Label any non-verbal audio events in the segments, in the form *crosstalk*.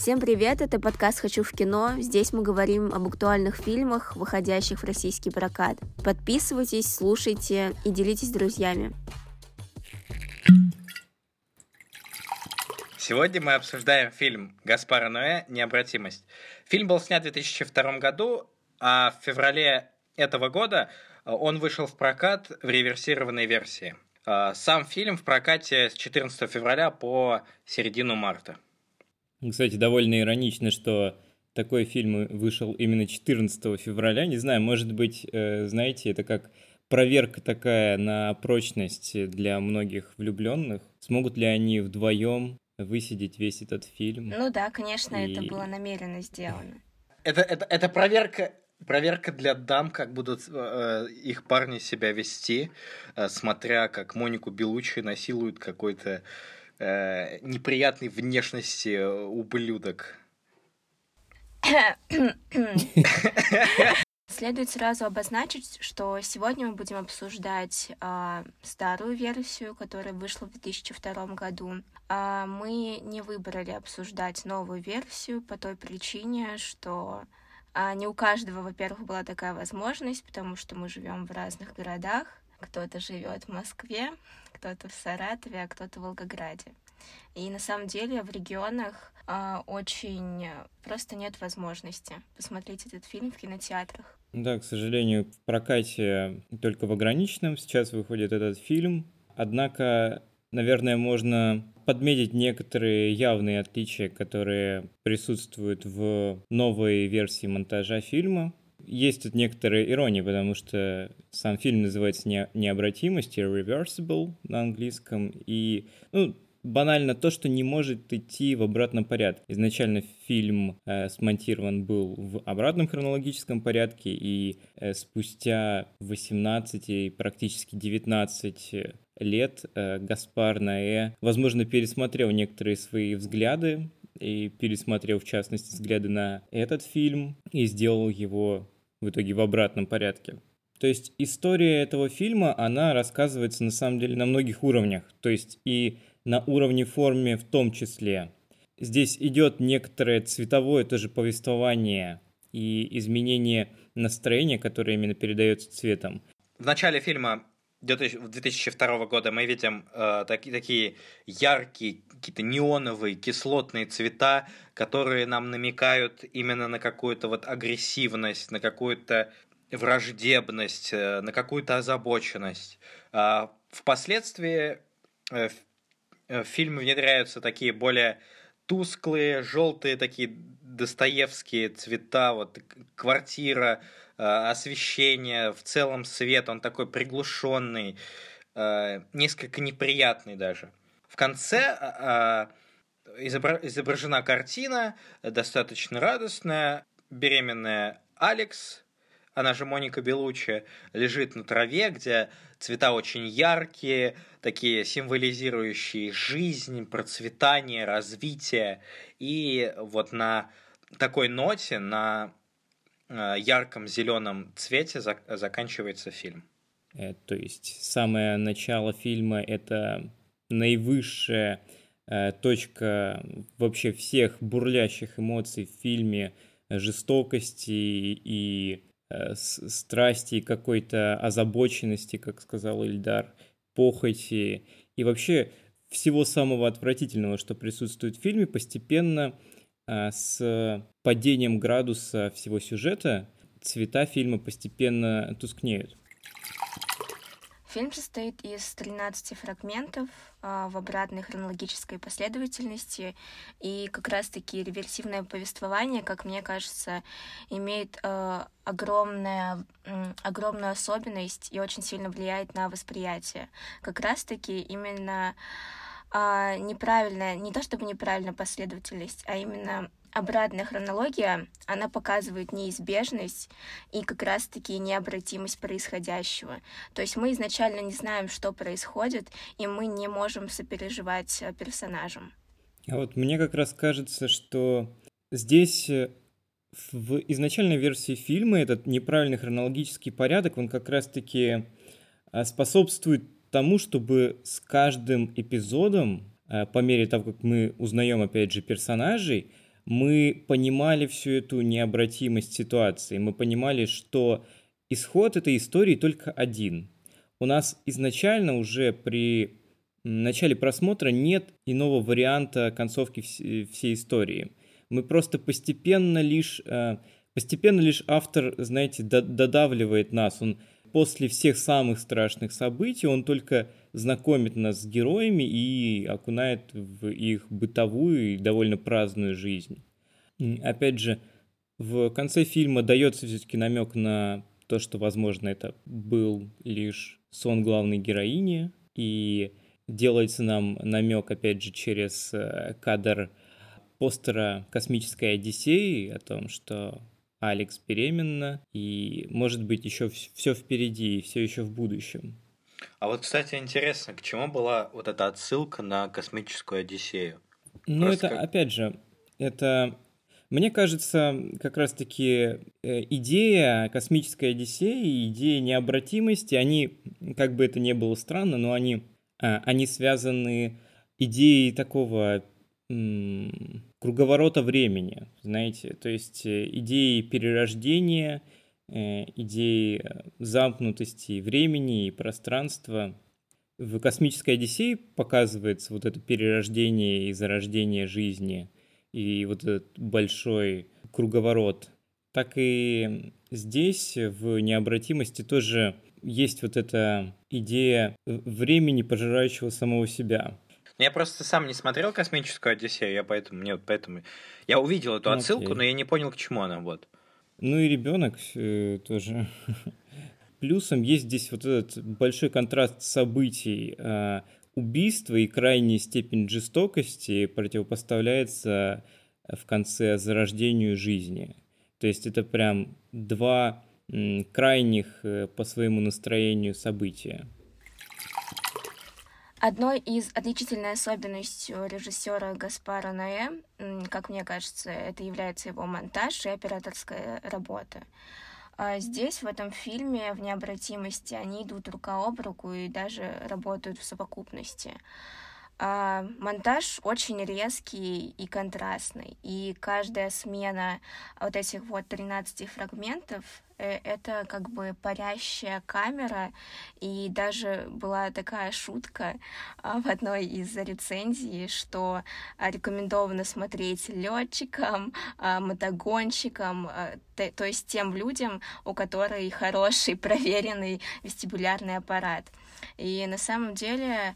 Всем привет, это подкаст «Хочу в кино». Здесь мы говорим об актуальных фильмах, выходящих в российский прокат. Подписывайтесь, слушайте и делитесь с друзьями. Сегодня мы обсуждаем фильм Гаспара Ноэ «Необратимость». Фильм был снят в 2002 году, а в феврале этого года он вышел в прокат в реверсированной версии. А, сам фильм в прокате с 14 февраля по середину марта. Кстати, довольно иронично, что такой фильм вышел именно 14 февраля. Не знаю, может быть, э, знаете, это как проверка такая на прочность для многих влюбленных. Смогут ли они вдвоем высидеть весь этот фильм? Ну да, конечно, и... это было намеренно сделано. Это, это, это проверка, проверка для дам, как будут э, их парни себя вести, э, смотря как Монику Белучи насилуют какой-то э, неприятной внешности ублюдок. *coughs* Следует сразу обозначить, что сегодня мы будем обсуждать э, старую версию, которая вышла в 2002 году. А мы не выбрали обсуждать новую версию по той причине, что а, не у каждого, во-первых, была такая возможность, потому что мы живем в разных городах. Кто-то живет в Москве, кто-то в Саратове, а кто-то в Волгограде. И на самом деле в регионах а, очень просто нет возможности посмотреть этот фильм в кинотеатрах. Да, к сожалению, в прокате только в ограниченном сейчас выходит этот фильм. Однако, наверное, можно подметить некоторые явные отличия, которые присутствуют в новой версии монтажа фильма. Есть тут некоторая ирония, потому что сам фильм называется не, «Необратимость» «Irreversible» на английском, и ну, банально то, что не может идти в обратном порядке. Изначально фильм э, смонтирован был в обратном хронологическом порядке, и э, спустя 18 и практически 19 лет э, Гаспар Наэ, возможно, пересмотрел некоторые свои взгляды и пересмотрел, в частности, взгляды на этот фильм и сделал его в итоге в обратном порядке. То есть история этого фильма, она рассказывается на самом деле на многих уровнях. То есть и на уровне формы в том числе. Здесь идет некоторое цветовое тоже повествование и изменение настроения, которое именно передается цветом. В начале фильма 2002 года мы видим э, такие, такие яркие, какие-то неоновые, кислотные цвета, которые нам намекают именно на какую-то вот агрессивность, на какую-то враждебность, э, на какую-то озабоченность. Э, впоследствии э, Э, в фильм внедряются такие более тусклые, желтые, такие достоевские цвета, вот квартира, э, освещение, в целом свет, он такой приглушенный, э, несколько неприятный даже. В конце изображена картина, достаточно радостная, беременная Алекс, она же Моника Белучи, лежит на траве, где цвета очень яркие, такие символизирующие жизнь, процветание, развитие. И вот на такой ноте, на э, ярком зеленом цвете заканчивается фильм. Э, то есть самое начало фильма это наивысшая э, точка вообще всех бурлящих эмоций в фильме, жестокости и Э, страсти, какой-то озабоченности, как сказал Ильдар, похоти и вообще всего самого отвратительного, что присутствует в фильме, постепенно а, с падением градуса всего сюжета цвета фильма постепенно тускнеют. Фильм состоит из 13 фрагментов а, в обратной хронологической последовательности, и как раз-таки реверсивное повествование, как мне кажется, имеет а, огромная, огромную особенность и очень сильно влияет на восприятие. Как раз-таки именно а, неправильная, не то чтобы неправильная последовательность, а именно обратная хронология, она показывает неизбежность и как раз-таки необратимость происходящего. То есть мы изначально не знаем, что происходит, и мы не можем сопереживать э, персонажам. А вот мне как раз кажется, что здесь э, в изначальной версии фильма этот неправильный хронологический порядок, он как раз-таки э, способствует тому, чтобы с каждым эпизодом, по мере того, как мы узнаем, опять же, персонажей, мы понимали всю эту необратимость ситуации, мы понимали, что исход этой истории только один. У нас изначально уже при начале просмотра нет иного варианта концовки всей истории. Мы просто постепенно лишь, э, постепенно лишь автор, знаете, додавливает нас. Он после всех самых страшных событий, он только знакомит нас с героями и окунает в их бытовую и довольно праздную жизнь. Опять же, в конце фильма дается все-таки намек на то, что, возможно, это был лишь сон главной героини, и делается нам намек, опять же, через э, кадр постера «Космической Одиссеи» о том, что Алекс беременна, и, может быть, еще все впереди, и все еще в будущем. А вот, кстати, интересно, к чему была вот эта отсылка на «Космическую Одиссею»? Ну, это, как... опять же, это мне кажется, как раз-таки э, идея космической Одиссеи, идея необратимости, они, как бы это ни было странно, но они, а, они связаны идеей такого круговорота времени, знаете, то есть э, идеи перерождения, э, идеи замкнутости времени и пространства. В «Космической Одиссее» показывается вот это перерождение и зарождение жизни – и вот этот большой круговорот, так и здесь в необратимости тоже есть вот эта идея времени, пожирающего самого себя. Я просто сам не смотрел космическую Одиссею, я поэтому, мне вот поэтому я увидел эту отсылку, okay. но я не понял, к чему она вот. Ну и ребенок э, тоже. Плюсом есть здесь вот этот большой контраст событий. Э, убийство и крайняя степень жестокости противопоставляется в конце зарождению жизни. То есть это прям два крайних э, по своему настроению события. Одной из отличительной особенностью режиссера Гаспара Ноэ, как мне кажется, это является его монтаж и операторская работа. А здесь, в этом фильме, в необратимости, они идут рука об руку и даже работают в совокупности. А, монтаж очень резкий и контрастный, и каждая смена вот этих вот 13 фрагментов Э, это как бы парящая камера, и даже была такая шутка а, в одной из рецензий, что а, рекомендовано смотреть летчикам, а, мотогонщикам, то есть тем людям, у которых хороший проверенный вестибулярный аппарат. И на самом деле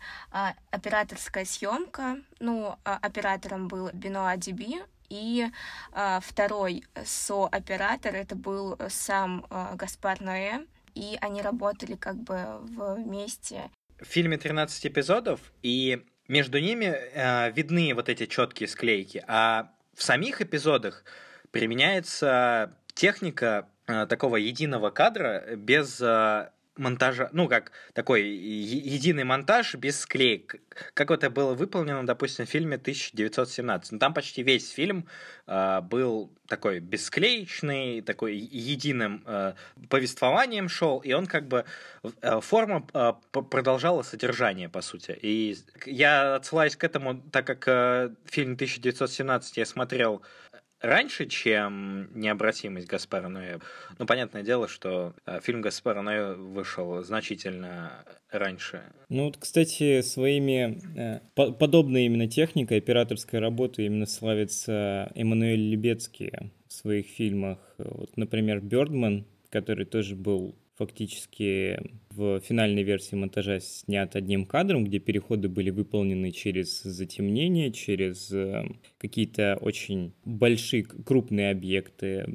операторская съемка, ну, оператором был Бенуа Диби, и а, второй сооператор это был сам а, Гаспар Ноэ, и они работали как бы вместе. В фильме 13 эпизодов, и между ними э, видны вот эти четкие склейки, а в самих эпизодах применяется техника э, такого единого кадра без э, монтажа, ну, как такой единый монтаж без склеек, как это было выполнено, допустим, в фильме 1917. Ну, там почти весь фильм э, был такой бесклеечный, такой единым э, повествованием шел, и он как бы э, форма э, продолжала содержание, по сути. И я отсылаюсь к этому, так как э, фильм 1917 я смотрел раньше, чем «Необратимость» Гаспара Ноэ. Ну, понятное дело, что э, фильм Гаспара Ноэ вышел значительно раньше. Ну, вот, кстати, своими э, подобной именно техникой операторской работы именно славится Эммануэль Лебецкий в своих фильмах. Вот, например, «Бёрдман», который тоже был фактически в финальной версии монтажа снят одним кадром, где переходы были выполнены через затемнение, через э, какие-то очень большие, крупные объекты.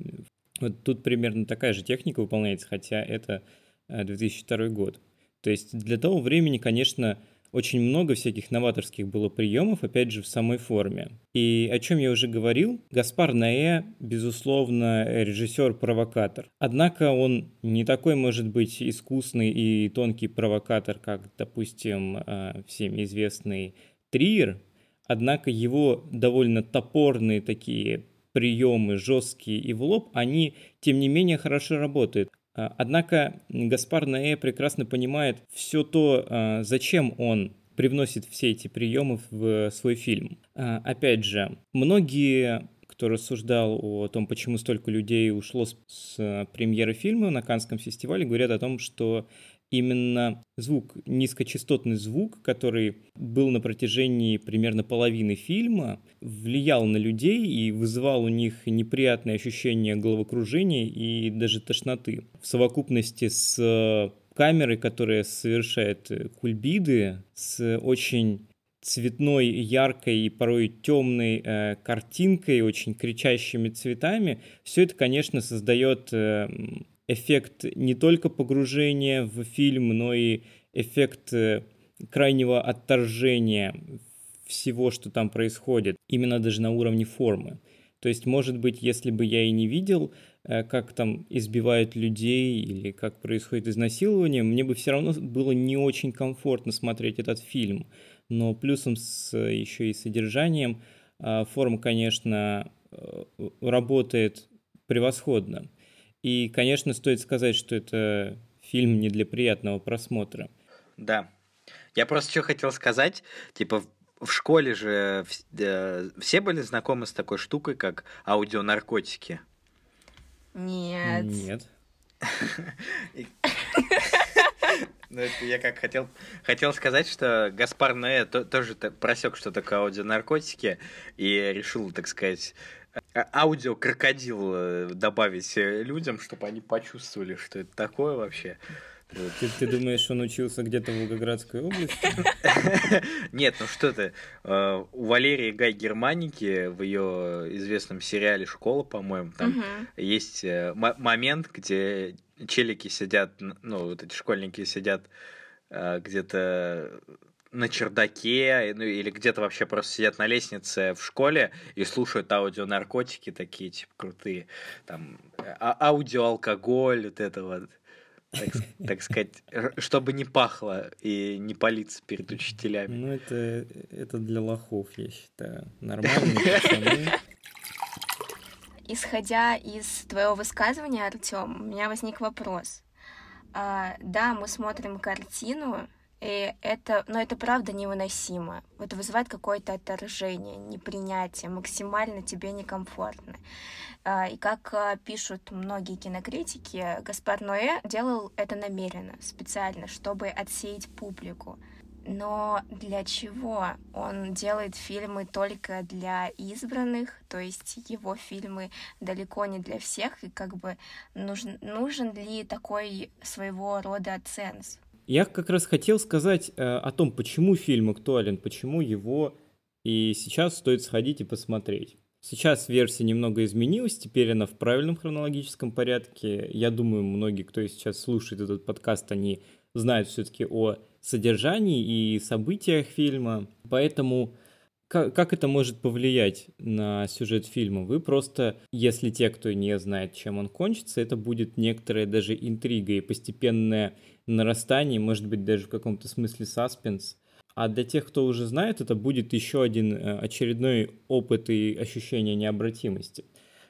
Вот тут примерно такая же техника выполняется, хотя это 2002 э, год. То есть для того времени, конечно, очень много всяких новаторских было приемов, опять же, в самой форме. И о чем я уже говорил, Гаспар Наэ, безусловно, режиссер-провокатор. Однако он не такой, может быть, искусный и тонкий провокатор, как, допустим, э, всем известный Триер, однако его довольно топорные такие приемы, жесткие и в лоб, они, тем не менее, хорошо работают. А, однако Гаспар Наэ прекрасно понимает все то, а, зачем он привносит все эти приемы в свой фильм. А, опять же, многие кто рассуждал о том, почему столько людей ушло с, с премьеры фильма на Канском фестивале, говорят о том, что именно звук, низкочастотный звук, который был на протяжении примерно половины фильма, влиял на людей и вызывал у них неприятное ощущение головокружения и даже тошноты. В совокупности с камерой, которая совершает кульбиды, с очень цветной, яркой и порой темной э, картинкой, очень кричащими цветами, все это, конечно, создает э, эффект не только погружения в фильм, но и эффект э, крайнего отторжения всего, что там происходит, именно даже на уровне формы. То есть, может быть, если бы я и не видел, э, как там избивают людей или как происходит изнасилование, мне бы все равно было не очень комфортно смотреть этот фильм но плюсом с еще и содержанием а, форма, конечно, э, работает превосходно. И, конечно, стоит сказать, что это фильм не для приятного просмотра. Да. Я просто что хотел сказать, типа в школе же э, все были знакомы с такой штукой, как аудионаркотики? Нет. Нет. *laughs* *laughs* Ну, это я как хотел, хотел сказать, что Гаспар Ноэ то, тоже просек, что такое аудионаркотики, и решил, так сказать, а, аудио-крокодил э, добавить э, людям, чтобы они почувствовали, что это такое вообще. Ты, ты думаешь, он учился где-то в Волгоградской области? *laughs* Нет, ну что ты. Э, у Валерии Гай Германики в ее известном сериале «Школа», по-моему, там есть момент, где челики сидят, ну, вот эти школьники сидят э, где-то на чердаке, ну или где-то вообще просто сидят на лестнице в школе и слушают аудионаркотики такие, типа, крутые. Там а аудиоалкоголь, вот это вот. Так, *laughs* так сказать, чтобы не пахло и не палиться перед учителями. Ну, это, это для лохов, я считаю. Нормально. Исходя из твоего высказывания, Артем, у меня возник вопрос. А, да, мы смотрим картину, и это, но это правда невыносимо. Это вызывает какое-то отторжение, непринятие, максимально тебе некомфортно. А, и как а, пишут многие кинокритики, Гаспар Ноэ делал это намеренно, специально, чтобы отсеять публику. Но для чего? Он делает фильмы только для избранных, то есть его фильмы далеко не для всех, и как бы нужен, нужен ли такой своего рода ценз? Я как раз хотел сказать э, о том, почему фильм актуален, почему его и сейчас стоит сходить и посмотреть. Сейчас версия немного изменилась, теперь она в правильном хронологическом порядке. Я думаю, многие, кто сейчас слушает этот подкаст, они знают все-таки о содержании и событиях фильма. Поэтому как, это может повлиять на сюжет фильма? Вы просто, если те, кто не знает, чем он кончится, это будет некоторая даже интрига и постепенное нарастание, может быть, даже в каком-то смысле саспенс. А для тех, кто уже знает, это будет еще один э, очередной опыт и ощущение необратимости.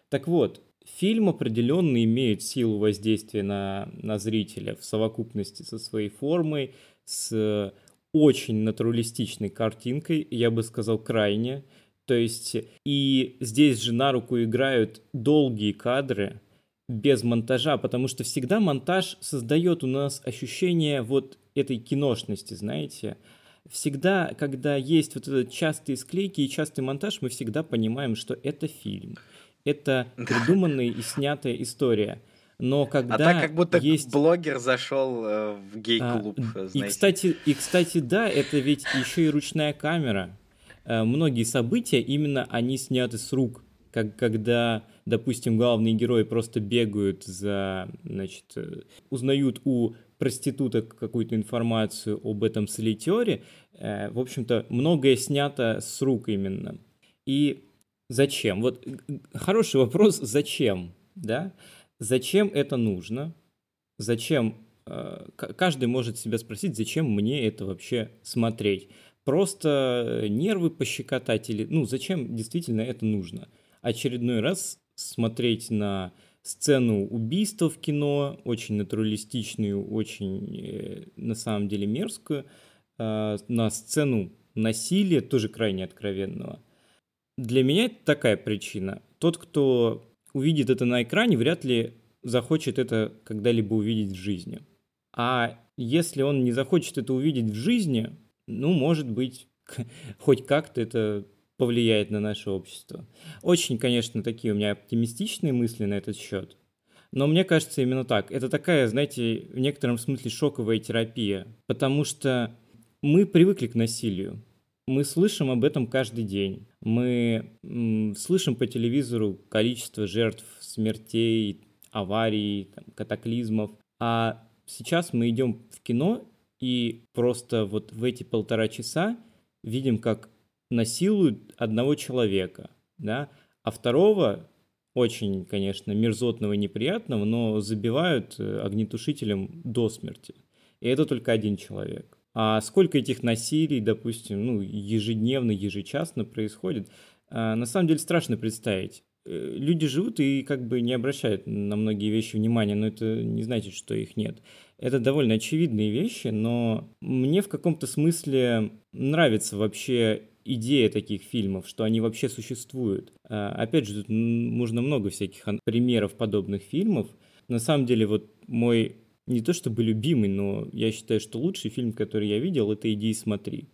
Так вот, Фильм определенно имеет силу воздействия на, на зрителя в совокупности со своей формой, с очень натуралистичной картинкой, я бы сказал, крайне. То есть и здесь же на руку играют долгие кадры без монтажа, потому что всегда монтаж создает у нас ощущение вот этой киношности, знаете. Всегда, когда есть вот этот частые склейки и частый монтаж, мы всегда понимаем, что это фильм это придуманная и снятая история. Но когда а так как будто есть... блогер зашел э, в гей-клуб, а, И кстати, и кстати, да, это ведь еще и ручная камера. Э, многие события именно они сняты с рук. Как когда, допустим, главные герои просто бегают за, значит, э, узнают у проституток какую-то информацию об этом солитере. В общем-то, многое снято с рук именно. И Зачем? Вот хороший вопрос, зачем? Да? Зачем это нужно? Зачем? Э, каждый может себя спросить, зачем мне это вообще смотреть? Просто нервы пощекотать или... Ну, зачем действительно это нужно? Очередной раз смотреть на сцену убийства в кино, очень натуралистичную, очень, э, на самом деле, мерзкую, э, на сцену насилия, тоже крайне откровенного – для меня это такая причина. тот, кто увидит это на экране, вряд ли захочет это когда-либо увидеть в жизни. А если он не захочет это увидеть в жизни, ну, может быть, *laughs* хоть как-то это повлияет на наше общество. Очень, конечно, такие у меня оптимистичные мысли на этот счет. Но мне кажется именно так. Это такая, знаете, в некотором смысле шоковая терапия, потому что мы привыкли к насилию. Мы слышим об этом каждый день. Мы слышим по телевизору количество жертв, смертей, аварий, катаклизмов. А сейчас мы идем в кино и просто вот в эти полтора часа видим, как насилуют одного человека, да, а второго очень, конечно, мерзотного и неприятного, но забивают э, огнетушителем до смерти. И это только один человек. А сколько этих насилий, допустим, ну, ежедневно, ежечасно происходит, а, на самом деле страшно представить. Э, люди живут и как бы не обращают на многие вещи внимания, но это не значит, что их нет. Это довольно очевидные вещи, но мне в каком-то смысле нравится вообще идея таких фильмов, что они вообще существуют. А, опять же, тут можно много всяких примеров подобных фильмов. На самом деле, вот мой не то чтобы любимый, но я считаю, что лучший фильм, который я видел, это «Иди и смотри».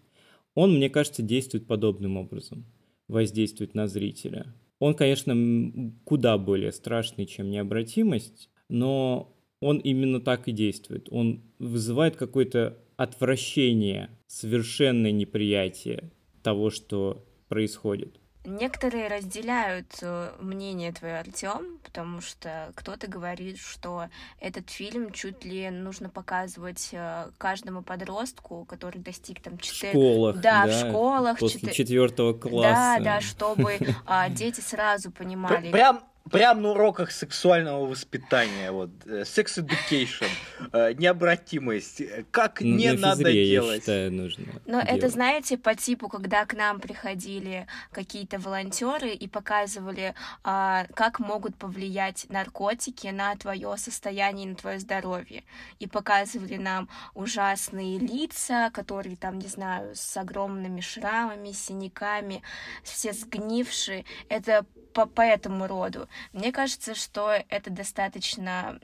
Он, мне кажется, действует подобным образом, воздействует на зрителя. Он, конечно, куда более страшный, чем необратимость, но он именно так и действует. Он вызывает какое-то отвращение, совершенное неприятие того, что происходит. Некоторые разделяют э, мнение твое, Артем, потому что кто-то говорит, что этот фильм чуть ли нужно показывать э, каждому подростку, который достиг там 4... школах, да, да, в школах. После четвертого класса. Да, да, чтобы *laughs* а, дети сразу понимали. Прям прям на уроках сексуального воспитания, вот, э, sex education, э, необратимость, э, как ну, не на надо физре, делать. Я считаю, нужно Но делать. это, знаете, по типу, когда к нам приходили какие-то волонтеры и показывали, а, как могут повлиять наркотики на твое состояние, на твое здоровье. И показывали нам ужасные лица, которые там, не знаю, с огромными шрамами, синяками, все сгнившие. Это по, по этому роду. Мне кажется, что это достаточно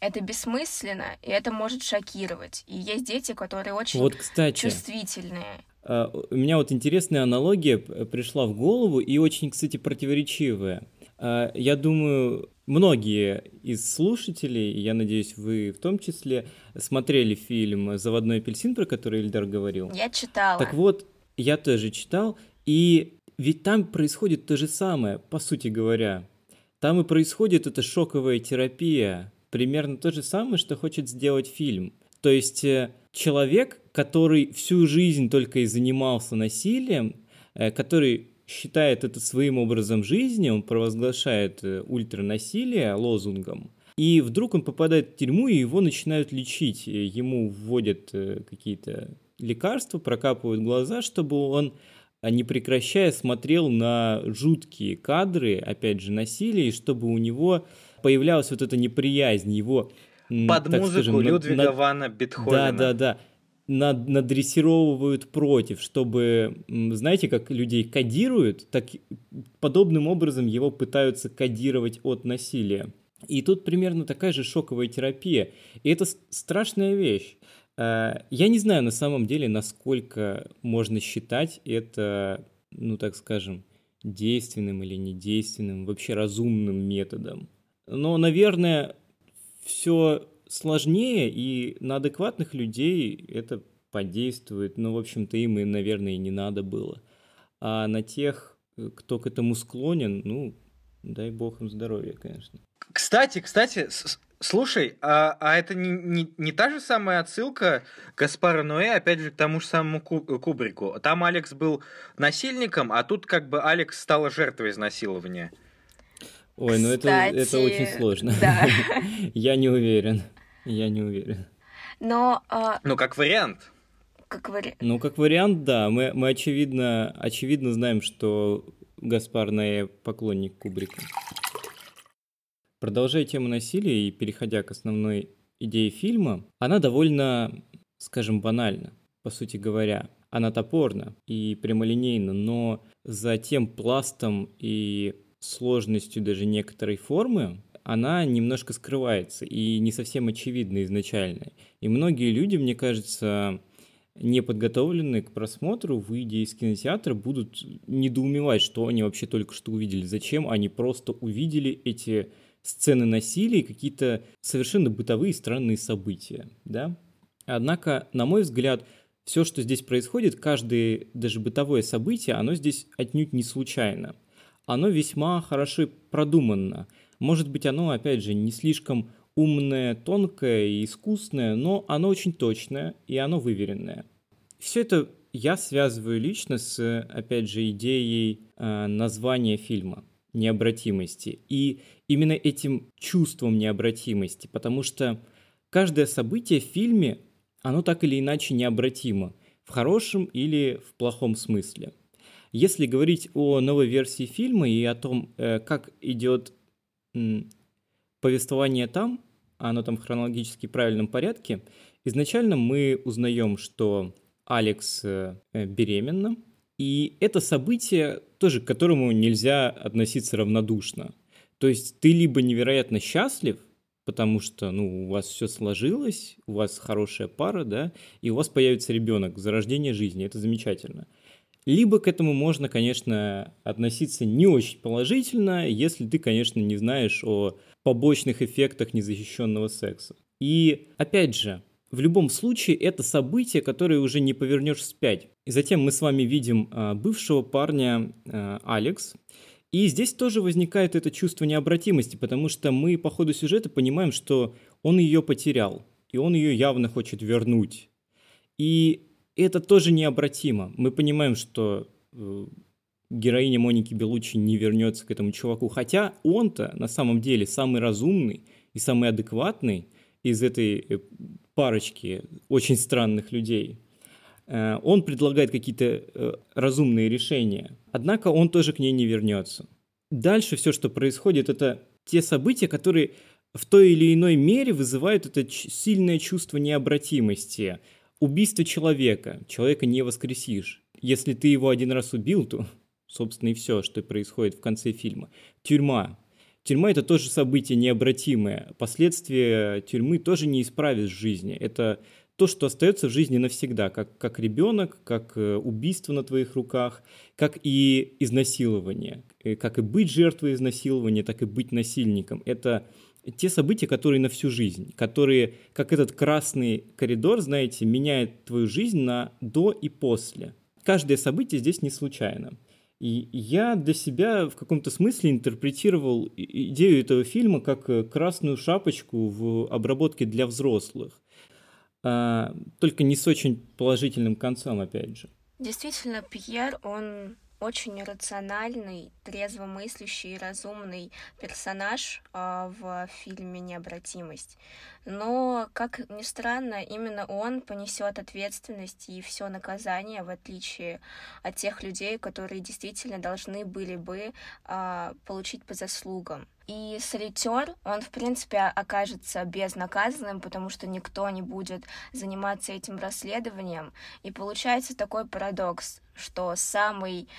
это бессмысленно, и это может шокировать. И есть дети, которые очень вот, кстати, чувствительные. А, у меня вот интересная аналогия пришла в голову и очень, кстати, противоречивая. А, я думаю, многие из слушателей, я надеюсь, вы в том числе, смотрели фильм «Заводной апельсин», про который Ильдар говорил. Я читала. Так вот, я тоже читал, и ведь там происходит то же самое, по сути говоря. Там и происходит эта шоковая терапия. Примерно то же самое, что хочет сделать фильм. То есть э, человек, который всю жизнь только и занимался насилием, э, который считает это своим образом жизни, он провозглашает э, ультранасилие лозунгом, и вдруг он попадает в тюрьму, и его начинают лечить. Ему вводят какие-то лекарства, прокапывают глаза, чтобы он а не прекращая смотрел на жуткие кадры, опять же, насилия, и чтобы у него появлялась вот эта неприязнь, его... Под так музыку скажем, Людвига над... Вана Бетховена. Да, да, да. Над, надрессировывают против, чтобы, знаете, как людей кодируют, так подобным образом его пытаются кодировать от насилия. И тут примерно такая же шоковая терапия. И это страшная вещь. Э, я не знаю на самом деле, насколько можно считать это, ну так скажем, действенным или недейственным, вообще разумным методом. Но, наверное, все сложнее, и на адекватных людей это подействует. Ну, в общем-то, им и, наверное, и не надо было. А на тех, кто к этому склонен, ну, дай бог им здоровья, конечно. Кстати, кстати, Слушай, а, а это не, не, не та же самая отсылка Гаспара Ноэ, опять же, к тому же самому Кубрику? Там Алекс был насильником, а тут как бы Алекс стала жертвой изнасилования. Ой, ну это, это очень сложно. Да. *laughs* Я не уверен. Я не уверен. Но... А... Ну, как вариант. Как вариант. Ну, как вариант, да. Мы, мы очевидно, очевидно знаем, что Гаспар Ноэ поклонник Кубрика. Продолжая тему насилия и переходя к основной идее фильма, она довольно, скажем, банальна, по сути говоря. Она топорна и прямолинейна, но за тем пластом и сложностью даже некоторой формы, она немножко скрывается и не совсем очевидна изначально. И многие люди, мне кажется, не подготовленные к просмотру, выйдя из кинотеатра, будут недоумевать, что они вообще только что увидели. Зачем они просто увидели эти сцены насилия и какие-то совершенно бытовые странные события, да? Однако, на мой взгляд, все, что здесь происходит, каждое даже бытовое событие, оно здесь отнюдь не случайно. Оно весьма хорошо продумано. Может быть, оно, опять же, не слишком умное, тонкое и искусное, но оно очень точное и оно выверенное. Все это я связываю лично с, опять же, идеей э, названия фильма необратимости. И именно этим чувством необратимости, потому что каждое событие в фильме, оно так или иначе необратимо, в хорошем или в плохом смысле. Если говорить о новой версии фильма и о том, э, как идет повествование там, оно там хронологически в правильном порядке, изначально мы узнаем, что Алекс э, беременна, и это событие тоже, к которому нельзя относиться равнодушно. То есть ты либо невероятно счастлив, потому что, ну, у вас все сложилось, у вас хорошая пара, да, и у вас появится ребенок, зарождение жизни, это замечательно. Либо к этому можно, конечно, относиться не очень положительно, если ты, конечно, не знаешь о побочных эффектах незащищенного секса. И опять же, в любом случае это событие, которое уже не повернешь вспять. И затем мы с вами видим а, бывшего парня а, Алекс. И здесь тоже возникает это чувство необратимости, потому что мы по ходу сюжета понимаем, что он ее потерял, и он ее явно хочет вернуть. И это тоже необратимо. Мы понимаем, что э, героиня Моники Белучи не вернется к этому чуваку, хотя он-то на самом деле самый разумный и самый адекватный из этой э, парочки очень странных людей. Э, он предлагает какие-то э, разумные решения, однако он тоже к ней не вернется. Дальше все, что происходит, это те события, которые в той или иной мере вызывают это сильное чувство необратимости. Убийство человека. Человека не воскресишь. Если ты его один раз убил, то, собственно, и все, что происходит в конце фильма. Тюрьма. Тюрьма – это тоже событие необратимое. Последствия тюрьмы тоже не исправишь в жизни. Это то, что остается в жизни навсегда, как, как ребенок, как э, убийство на твоих руках, как и изнасилование. Э, как и быть жертвой изнасилования, так и быть насильником. Это те события, которые на всю жизнь, которые, как этот красный коридор, знаете, меняет твою жизнь на до и после. Каждое событие здесь не случайно. И я для себя в каком-то смысле интерпретировал идею этого фильма как э, красную шапочку в обработке для взрослых. А, только не с очень положительным концом, опять же. Действительно, Пьер, он очень рациональный, трезвомыслящий и разумный персонаж э, в фильме «Необратимость». Но, как ни странно, именно он понесет ответственность и все наказание, в отличие от тех людей, которые действительно должны были бы э, получить по заслугам. И солитер, он, в принципе, окажется безнаказанным, потому что никто не будет заниматься этим расследованием. И получается такой парадокс, что самый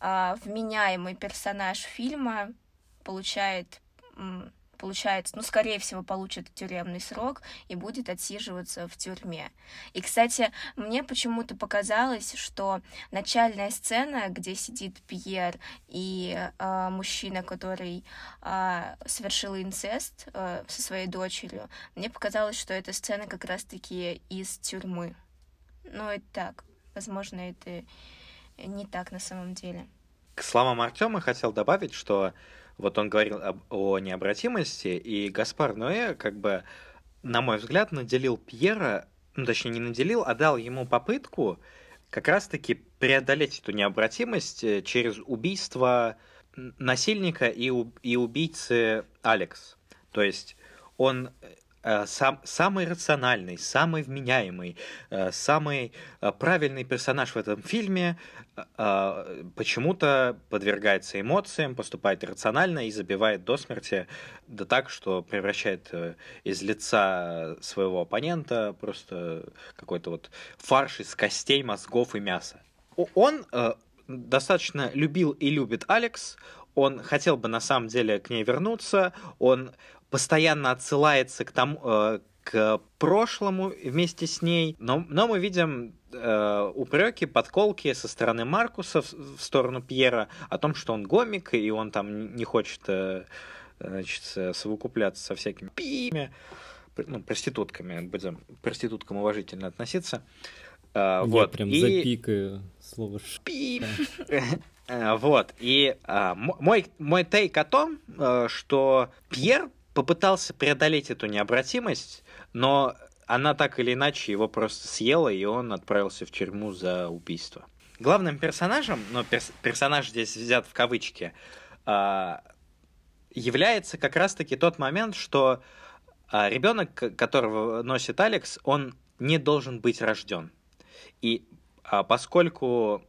а, вменяемый персонаж фильма получает получается, ну, скорее всего, получит тюремный срок и будет отсиживаться в тюрьме. И, кстати, мне почему-то показалось, что начальная сцена, где сидит Пьер и э, мужчина, который э, совершил инцест э, со своей дочерью, мне показалось, что эта сцена как раз-таки из тюрьмы. Ну, это так. Возможно, это не так на самом деле. К словам Артема хотел добавить, что вот он говорил об, о необратимости, и Гаспар Ноэ, как бы, на мой взгляд, наделил Пьера, ну, точнее, не наделил, а дал ему попытку как раз-таки преодолеть эту необратимость э, через убийство насильника и, и убийцы Алекс. То есть он Э, сам, самый рациональный, самый вменяемый, э, самый правильный персонаж в этом фильме почему-то подвергается эмоциям, поступает иррационально и забивает до смерти, да так, что превращает из лица своего оппонента просто какой-то вот фарш из костей, мозгов и мяса. Он достаточно любил и любит Алекс, он хотел бы на самом деле к ней вернуться, он постоянно отсылается к тому, э, к прошлому вместе с ней, но, но мы видим э, упреки, подколки со стороны Маркуса в, в сторону Пьера о том, что он гомик, и он там не хочет э, значит, совокупляться со всякими пиями, ну, проститутками, будем проституткам уважительно относиться. Э, Я вот. прям и... запикаю слово «шпи». Э, вот, и а, мой, мой тейк о том, э, что Пьер попытался преодолеть эту необратимость, но она так или иначе его просто съела, и он отправился в тюрьму за убийство. Главным персонажем, но перс персонаж здесь взят в кавычки, э, является как раз-таки тот момент, что э, ребенок, которого носит Алекс, он не должен быть рожден. И э, поскольку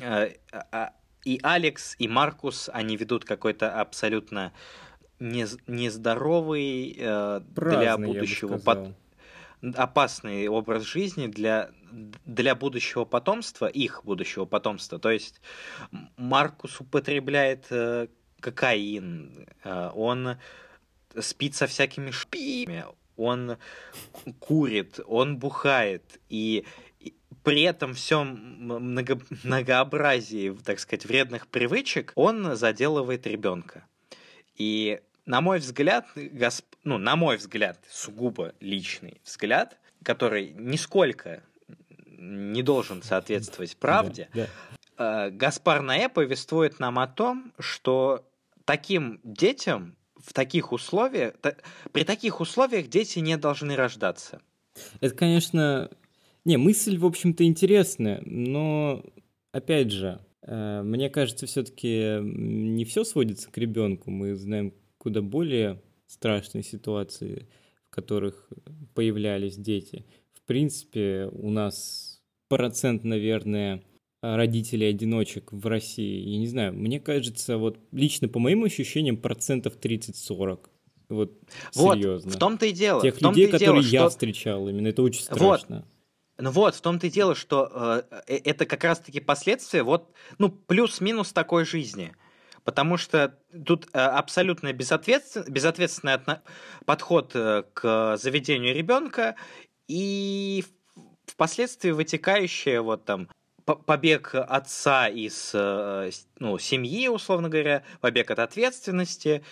э, э, и Алекс, и Маркус, они ведут какой-то абсолютно не, нездоровый э, для будущего под, опасный образ жизни для для будущего потомства их будущего потомства то есть Маркус употребляет э, кокаин э, он спит со всякими шпиями он курит он бухает и при этом всем много, многообразии, так сказать, вредных привычек, он заделывает ребенка. И на мой взгляд, госп... ну, на мой взгляд, сугубо личный взгляд, который нисколько не должен соответствовать правде, да, да. Э, Гаспар Наэ повествует нам о том, что таким детям в таких условиях, при таких условиях дети не должны рождаться. Это, конечно, не, мысль, в общем-то, интересная, но, опять же, э, мне кажется, все-таки не все сводится к ребенку. Мы знаем куда более страшные ситуации, в которых появлялись дети. В принципе, у нас процент, наверное, родителей-одиночек в России, я не знаю, мне кажется, вот лично по моим ощущениям, процентов 30-40. Вот, вот серьезно. в том-то и дело. Тех людей, которые дело, я что... встречал, именно это очень страшно. Вот. Ну вот, в том-то и дело, что э, э это как раз-таки последствия вот, ну, плюс-минус такой жизни. Потому что тут э, абсолютно безответствен... безответственный подход э, к заведению ребенка и впоследствии вытекающее вот там побег отца из э, ну, семьи, условно говоря, побег от ответственности,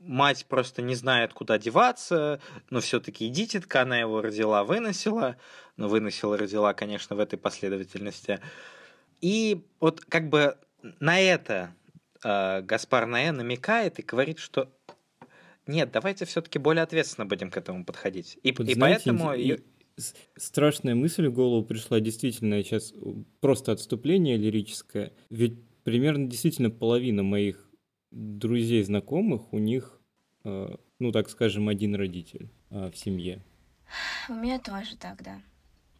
мать просто не знает, куда деваться, но все-таки дитятка, она его родила, выносила, но выносила, родила, конечно, в этой последовательности. И вот как бы на это э, Гаспар Наэ намекает и говорит, что нет, давайте все-таки более ответственно будем к этому подходить. И, вот, и знаете, поэтому... И... Страшная мысль в голову пришла, действительно, сейчас просто отступление лирическое. Ведь примерно действительно половина моих друзей, знакомых, у них, э, ну, так скажем, один родитель э, в семье. У меня тоже так, да.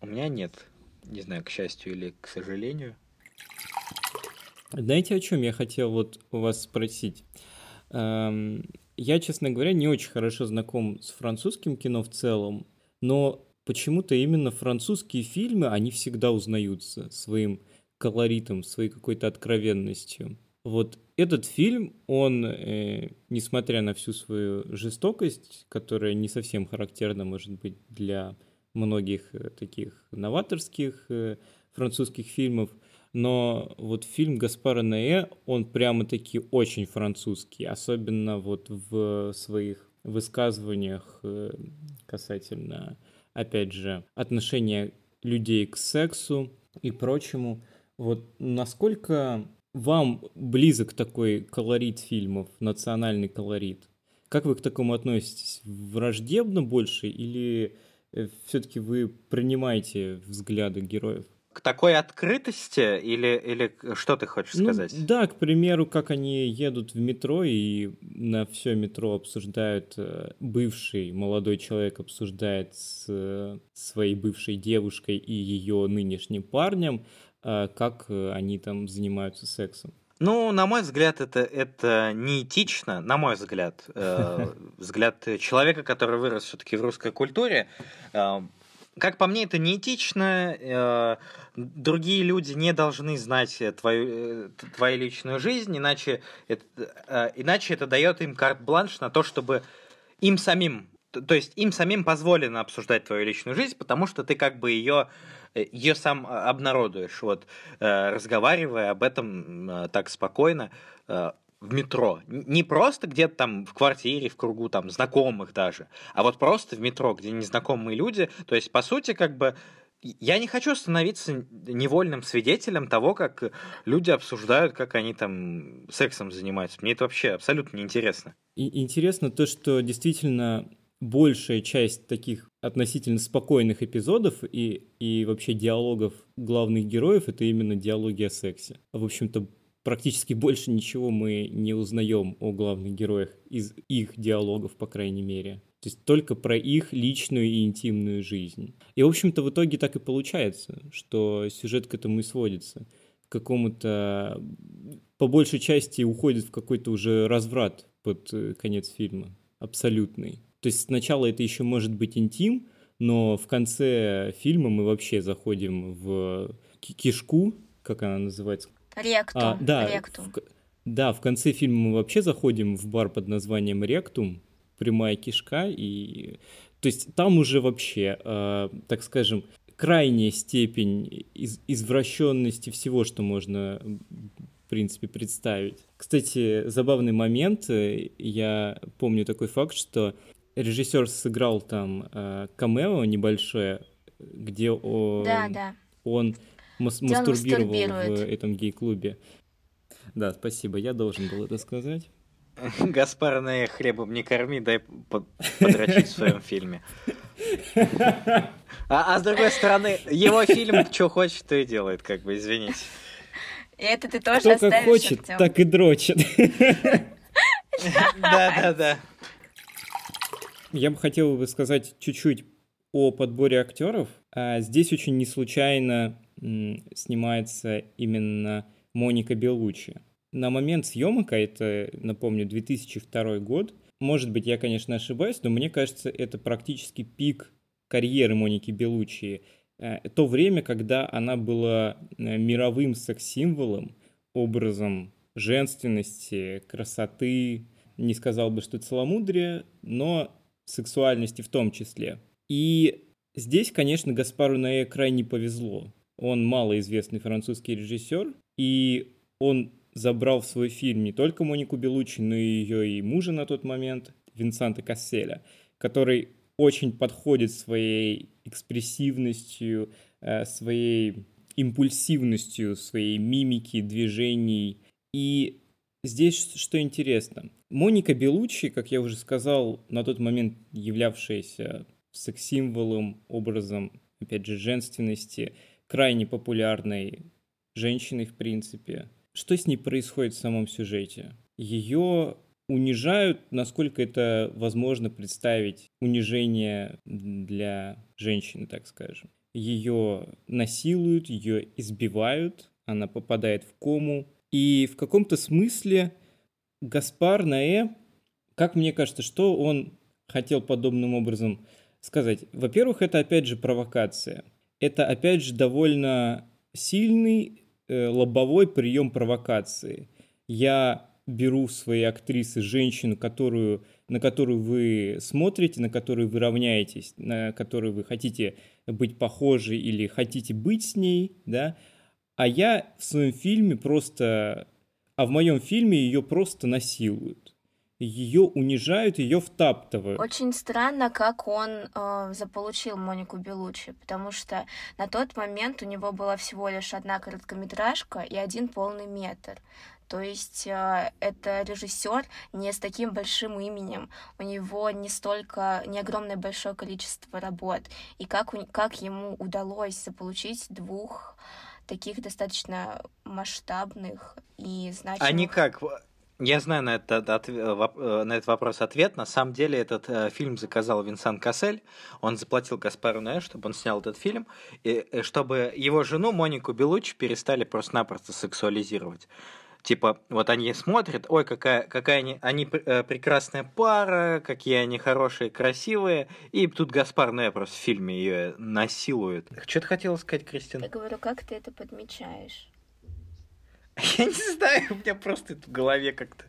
У меня нет. Не знаю, к счастью или к сожалению. Знаете, о чем я хотел вот у вас спросить? Эм, я, честно говоря, не очень хорошо знаком с французским кино в целом, но почему-то именно французские фильмы, они всегда узнаются своим колоритом, своей какой-то откровенностью. Вот этот фильм, он, э, несмотря на всю свою жестокость, которая не совсем характерна, может быть, для многих э, таких новаторских э, французских фильмов, но вот фильм Гаспара Ноэ, он прямо-таки очень французский, особенно вот в своих высказываниях э, касательно, опять же, отношения людей к сексу и прочему. Вот насколько вам близок такой колорит фильмов, национальный колорит? Как вы к такому относитесь? Враждебно больше или все-таки вы принимаете взгляды героев? К такой открытости или, или что ты хочешь ну, сказать? Да, к примеру, как они едут в метро и на все метро обсуждают, э, бывший молодой человек обсуждает с э, своей бывшей девушкой и ее нынешним парнем, э, как они там занимаются сексом. Ну, на мой взгляд, это, это неэтично, на мой взгляд, э, *laughs* взгляд человека, который вырос все-таки в русской культуре. Э, как по мне, это неэтично. Э, другие люди не должны знать твою, э, твою личную жизнь, иначе это, э, иначе это дает им карт-бланш на то, чтобы им самим, то есть им самим позволено обсуждать твою личную жизнь, потому что ты как бы ее ее сам обнародуешь, вот, разговаривая об этом так спокойно в метро. Не просто где-то там в квартире, в кругу там знакомых даже, а вот просто в метро, где незнакомые люди. То есть, по сути, как бы я не хочу становиться невольным свидетелем того, как люди обсуждают, как они там сексом занимаются. Мне это вообще абсолютно неинтересно. И интересно то, что действительно большая часть таких относительно спокойных эпизодов и, и вообще диалогов главных героев — это именно диалоги о сексе. В общем-то, практически больше ничего мы не узнаем о главных героях из их диалогов, по крайней мере. То есть только про их личную и интимную жизнь. И, в общем-то, в итоге так и получается, что сюжет к этому и сводится. К какому-то, по большей части, уходит в какой-то уже разврат под э, конец фильма. Абсолютный. То есть сначала это еще может быть интим, но в конце фильма мы вообще заходим в кишку, как она называется, Ректум. А, да, Ректум. В, да, в конце фильма мы вообще заходим в бар под названием Ректум, прямая кишка, и то есть там уже вообще, э, так скажем, крайняя степень из, извращенности всего, что можно в принципе представить. Кстати, забавный момент, я помню такой факт, что режиссер сыграл там э, камео небольшое, где он, да, да. он мас- мастурбировал в этом гей-клубе. Да, спасибо, я должен был это сказать. *laughs* Гаспар на хлебом не корми, дай подрочить в своем фильме. *laughs* А, а с другой стороны, его фильм что хочет, то и делает, как бы, извините. И это ты тоже Кто как хочет, Артём. так и дрочит. *laughs* Да-да-да. Я бы хотел бы сказать чуть-чуть о подборе актеров. А здесь очень не случайно снимается именно Моника Белучи. На момент съемок, а это, напомню, 2002 год, может быть, я, конечно, ошибаюсь, но мне кажется, это практически пик карьеры Моники Белучи. Э, то время, когда она была э, мировым секс-символом, образом женственности, красоты, не сказал бы, что целомудрие, но сексуальности в том числе. И здесь, конечно, Гаспару Наэ крайне повезло. Он малоизвестный французский режиссер, и он забрал в свой фильм не только Монику Белучи, но и ее и мужа на тот момент, Винсанта Касселя, который очень подходит своей экспрессивностью, э, своей импульсивностью, своей мимики, движений. И здесь что интересно. Моника Белучи, как я уже сказал, на тот момент являвшаяся секс-символом, образом, опять же, женственности, крайне популярной женщиной, в принципе. Что с ней происходит в самом сюжете? Ее унижают, насколько это возможно представить унижение для женщины, так скажем. Ее насилуют, ее избивают, она попадает в кому. И в каком-то смысле Гаспар Наэ, как мне кажется, что он хотел подобным образом сказать? Во-первых, это опять же провокация – это, опять же, довольно сильный э, лобовой прием провокации. Я беру свои актрисы женщину, которую, на которую вы смотрите, на которую вы равняетесь, на которую вы хотите быть похожи или хотите быть с ней, да, а я в своем фильме просто, а в моем фильме ее просто насилуют ее унижают, ее втаптывают. Очень странно, как он э, заполучил Монику Белучи, потому что на тот момент у него была всего лишь одна короткометражка и один полный метр. То есть э, это режиссер не с таким большим именем, у него не столько, не огромное большое количество работ. И как, у, как ему удалось заполучить двух таких достаточно масштабных и значимых... Они как? Я знаю на этот, от, э, э, на этот вопрос ответ. На самом деле этот э, фильм заказал Винсан Кассель. Он заплатил Гаспару Ноэ, чтобы он снял этот фильм, и, и чтобы его жену Монику Белучи перестали просто-напросто сексуализировать. Типа, вот они смотрят, ой, какая, какая они, они э, прекрасная пара, какие они хорошие, красивые. И тут Гаспар Ноэ в фильме ее насилует. Что ты хотела сказать, Кристина? Я говорю, как ты это подмечаешь? *laughs* Я не знаю, у меня просто это в голове как-то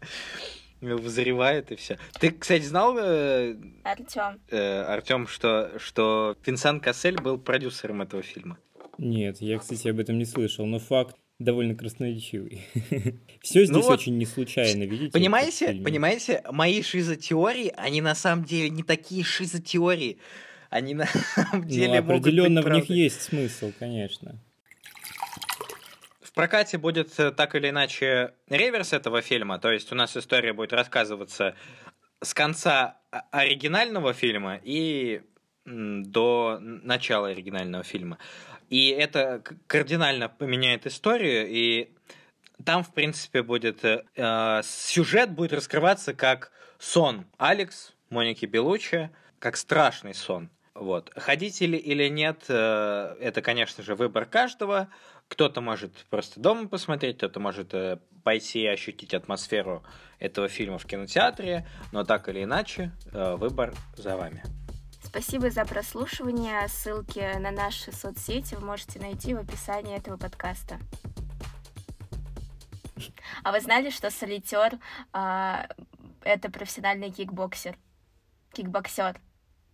взрывает и все. Ты, кстати, знал, э, Артем, э, Артем, что, что Винсан Кассель был продюсером этого фильма? Нет, я, кстати, об этом не слышал, но факт довольно красноречивый. *laughs* Все здесь ну вот, очень не случайно, видите? Понимаете, понимаете, мои шизотеории, они на самом деле не такие шизотеории. Они на *laughs* самом ну, деле ну, определенно в них есть смысл, конечно прокате будет э, так или иначе реверс этого фильма, то есть у нас история будет рассказываться с конца оригинального фильма и до начала оригинального фильма. И это кардинально поменяет историю, и там, в принципе, будет э, э сюжет будет раскрываться как сон Алекс, Моники Белучи, как страшный сон. Вот. Ходить или, или нет, э, это, конечно же, выбор каждого. Кто-то может просто дома посмотреть, кто-то может э, пойти и ощутить атмосферу этого фильма в кинотеатре, но так или иначе, э, выбор за вами. Спасибо за прослушивание. Ссылки на наши соцсети вы можете найти в описании этого подкаста. А вы знали, что солитер а, это профессиональный кикбоксер? Кикбоксер.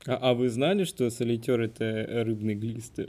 А, а вы знали, что солитер это рыбный глист?